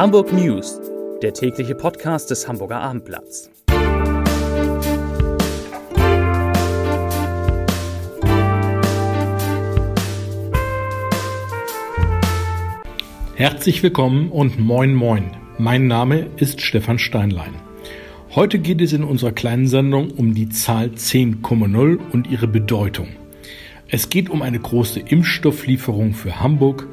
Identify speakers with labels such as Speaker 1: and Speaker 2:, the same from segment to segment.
Speaker 1: Hamburg News, der tägliche Podcast des Hamburger Abendblatts.
Speaker 2: Herzlich willkommen und moin moin. Mein Name ist Stefan Steinlein. Heute geht es in unserer kleinen Sendung um die Zahl 10,0 und ihre Bedeutung. Es geht um eine große Impfstofflieferung für Hamburg,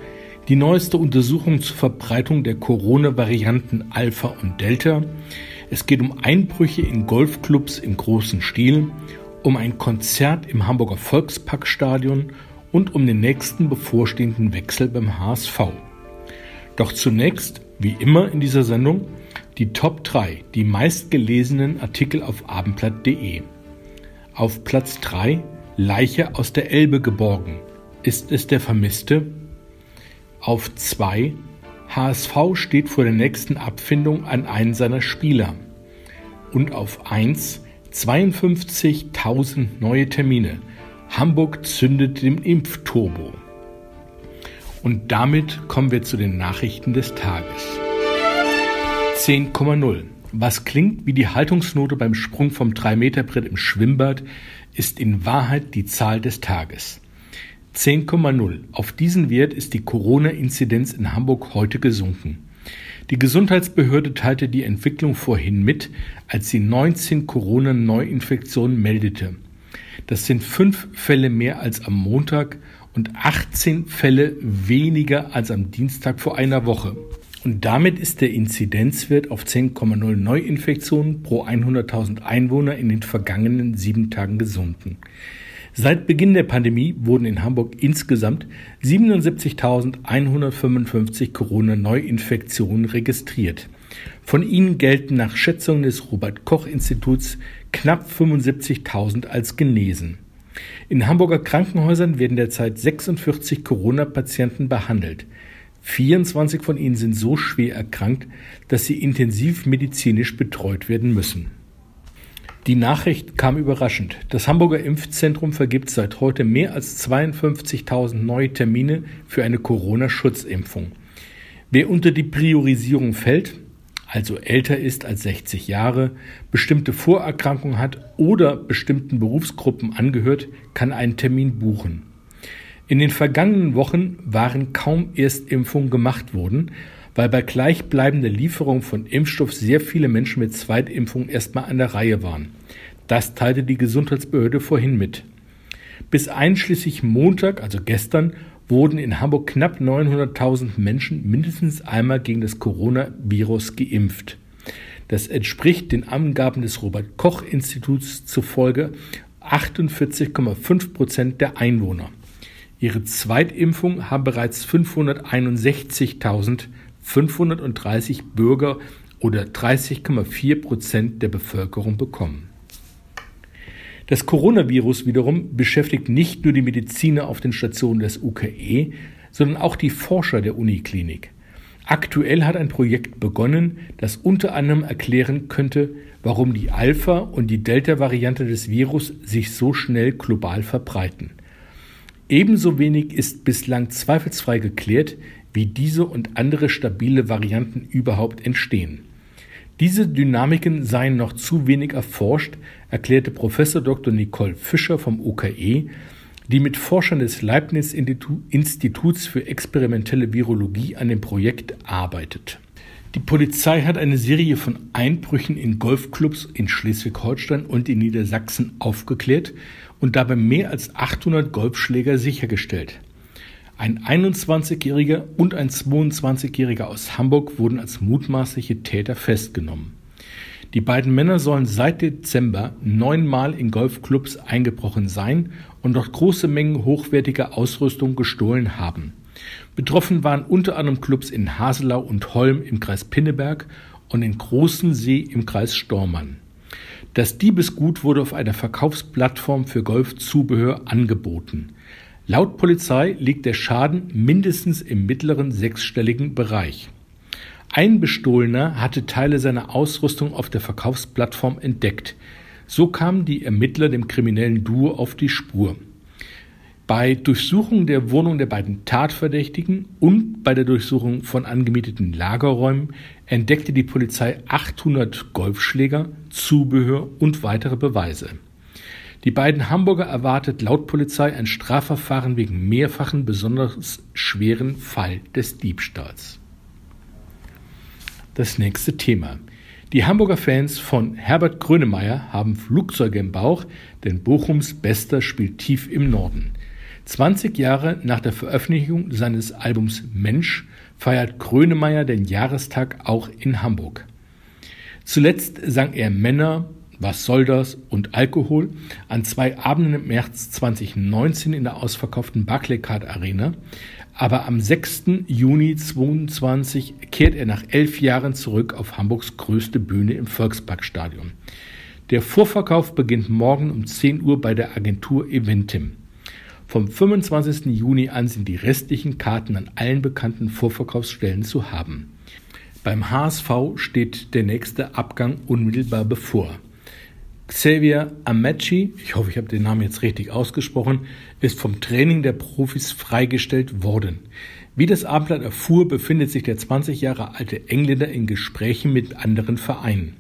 Speaker 2: die neueste Untersuchung zur Verbreitung der Corona-Varianten Alpha und Delta. Es geht um Einbrüche in Golfclubs im großen Stil, um ein Konzert im Hamburger Volksparkstadion und um den nächsten bevorstehenden Wechsel beim HSV. Doch zunächst, wie immer in dieser Sendung, die Top 3, die meistgelesenen Artikel auf abendblatt.de. Auf Platz 3 Leiche aus der Elbe geborgen. Ist es der Vermisste? Auf 2 HSV steht vor der nächsten Abfindung an einen seiner Spieler. Und auf 1 52.000 neue Termine. Hamburg zündet den Impfturbo. Und damit kommen wir zu den Nachrichten des Tages. 10,0. Was klingt wie die Haltungsnote beim Sprung vom 3-Meter-Brett im Schwimmbad, ist in Wahrheit die Zahl des Tages. 10,0. Auf diesen Wert ist die Corona-Inzidenz in Hamburg heute gesunken. Die Gesundheitsbehörde teilte die Entwicklung vorhin mit, als sie 19 Corona-Neuinfektionen meldete. Das sind fünf Fälle mehr als am Montag und 18 Fälle weniger als am Dienstag vor einer Woche. Und damit ist der Inzidenzwert auf 10,0 Neuinfektionen pro 100.000 Einwohner in den vergangenen sieben Tagen gesunken. Seit Beginn der Pandemie wurden in Hamburg insgesamt 77.155 Corona-Neuinfektionen registriert. Von ihnen gelten nach Schätzungen des Robert Koch Instituts knapp 75.000 als genesen. In Hamburger Krankenhäusern werden derzeit 46 Corona-Patienten behandelt. 24 von ihnen sind so schwer erkrankt, dass sie intensiv medizinisch betreut werden müssen. Die Nachricht kam überraschend. Das Hamburger Impfzentrum vergibt seit heute mehr als 52.000 neue Termine für eine Corona-Schutzimpfung. Wer unter die Priorisierung fällt, also älter ist als 60 Jahre, bestimmte Vorerkrankungen hat oder bestimmten Berufsgruppen angehört, kann einen Termin buchen. In den vergangenen Wochen waren kaum Erstimpfungen gemacht worden, weil bei gleichbleibender Lieferung von Impfstoff sehr viele Menschen mit Zweitimpfung erstmal an der Reihe waren. Das teilte die Gesundheitsbehörde vorhin mit. Bis einschließlich Montag, also gestern, wurden in Hamburg knapp 900.000 Menschen mindestens einmal gegen das Coronavirus geimpft. Das entspricht den Angaben des Robert Koch Instituts zufolge 48,5 Prozent der Einwohner. Ihre Zweitimpfung haben bereits 561.000 530 Bürger oder 30,4 Prozent der Bevölkerung bekommen. Das Coronavirus wiederum beschäftigt nicht nur die Mediziner auf den Stationen des UKE, sondern auch die Forscher der Uniklinik. Aktuell hat ein Projekt begonnen, das unter anderem erklären könnte, warum die Alpha- und die Delta-Variante des Virus sich so schnell global verbreiten. Ebenso wenig ist bislang zweifelsfrei geklärt, wie diese und andere stabile Varianten überhaupt entstehen. Diese Dynamiken seien noch zu wenig erforscht, erklärte Professor Dr. Nicole Fischer vom UKE, die mit Forschern des Leibniz Instituts für experimentelle Virologie an dem Projekt arbeitet. Die Polizei hat eine Serie von Einbrüchen in Golfclubs in Schleswig-Holstein und in Niedersachsen aufgeklärt und dabei mehr als 800 Golfschläger sichergestellt. Ein 21-Jähriger und ein 22-Jähriger aus Hamburg wurden als mutmaßliche Täter festgenommen. Die beiden Männer sollen seit Dezember neunmal in Golfclubs eingebrochen sein und dort große Mengen hochwertiger Ausrüstung gestohlen haben. Betroffen waren unter anderem Clubs in Haselau und Holm im Kreis Pinneberg und in Großen See im Kreis Stormann. Das Diebesgut wurde auf einer Verkaufsplattform für Golfzubehör angeboten. Laut Polizei liegt der Schaden mindestens im mittleren sechsstelligen Bereich. Ein Bestohlener hatte Teile seiner Ausrüstung auf der Verkaufsplattform entdeckt. So kamen die Ermittler dem kriminellen Duo auf die Spur. Bei Durchsuchung der Wohnung der beiden Tatverdächtigen und bei der Durchsuchung von angemieteten Lagerräumen entdeckte die Polizei 800 Golfschläger, Zubehör und weitere Beweise. Die beiden Hamburger erwartet laut Polizei ein Strafverfahren wegen mehrfachen besonders schweren Fall des Diebstahls. Das nächste Thema. Die Hamburger Fans von Herbert Grönemeyer haben Flugzeuge im Bauch, denn Bochums Bester spielt tief im Norden. 20 Jahre nach der Veröffentlichung seines Albums Mensch feiert Grönemeyer den Jahrestag auch in Hamburg. Zuletzt sang er Männer, Was soll das und Alkohol an zwei Abenden im März 2019 in der ausverkauften Barclaycard Arena. Aber am 6. Juni 2022 kehrt er nach elf Jahren zurück auf Hamburgs größte Bühne im Volksparkstadion. Der Vorverkauf beginnt morgen um 10 Uhr bei der Agentur Eventim. Vom 25. Juni an sind die restlichen Karten an allen bekannten Vorverkaufsstellen zu haben. Beim HSV steht der nächste Abgang unmittelbar bevor. Xavier Amechi, ich hoffe, ich habe den Namen jetzt richtig ausgesprochen, ist vom Training der Profis freigestellt worden. Wie das Abendblatt erfuhr, befindet sich der 20 Jahre alte Engländer in Gesprächen mit anderen Vereinen.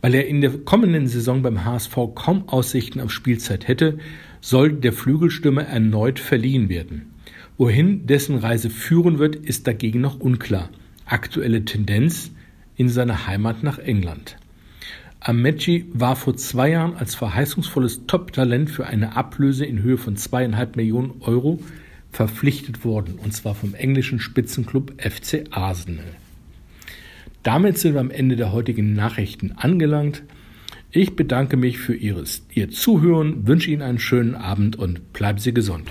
Speaker 2: Weil er in der kommenden Saison beim HSV kaum Aussichten auf Spielzeit hätte, soll der Flügelstürmer erneut verliehen werden. Wohin dessen Reise führen wird, ist dagegen noch unklar. Aktuelle Tendenz in seine Heimat nach England. Amechi war vor zwei Jahren als verheißungsvolles Top-Talent für eine Ablöse in Höhe von zweieinhalb Millionen Euro verpflichtet worden, und zwar vom englischen Spitzenclub FC Arsenal. Damit sind wir am Ende der heutigen Nachrichten angelangt. Ich bedanke mich für Ihres, Ihr Zuhören, wünsche Ihnen einen schönen Abend und bleiben Sie gesund.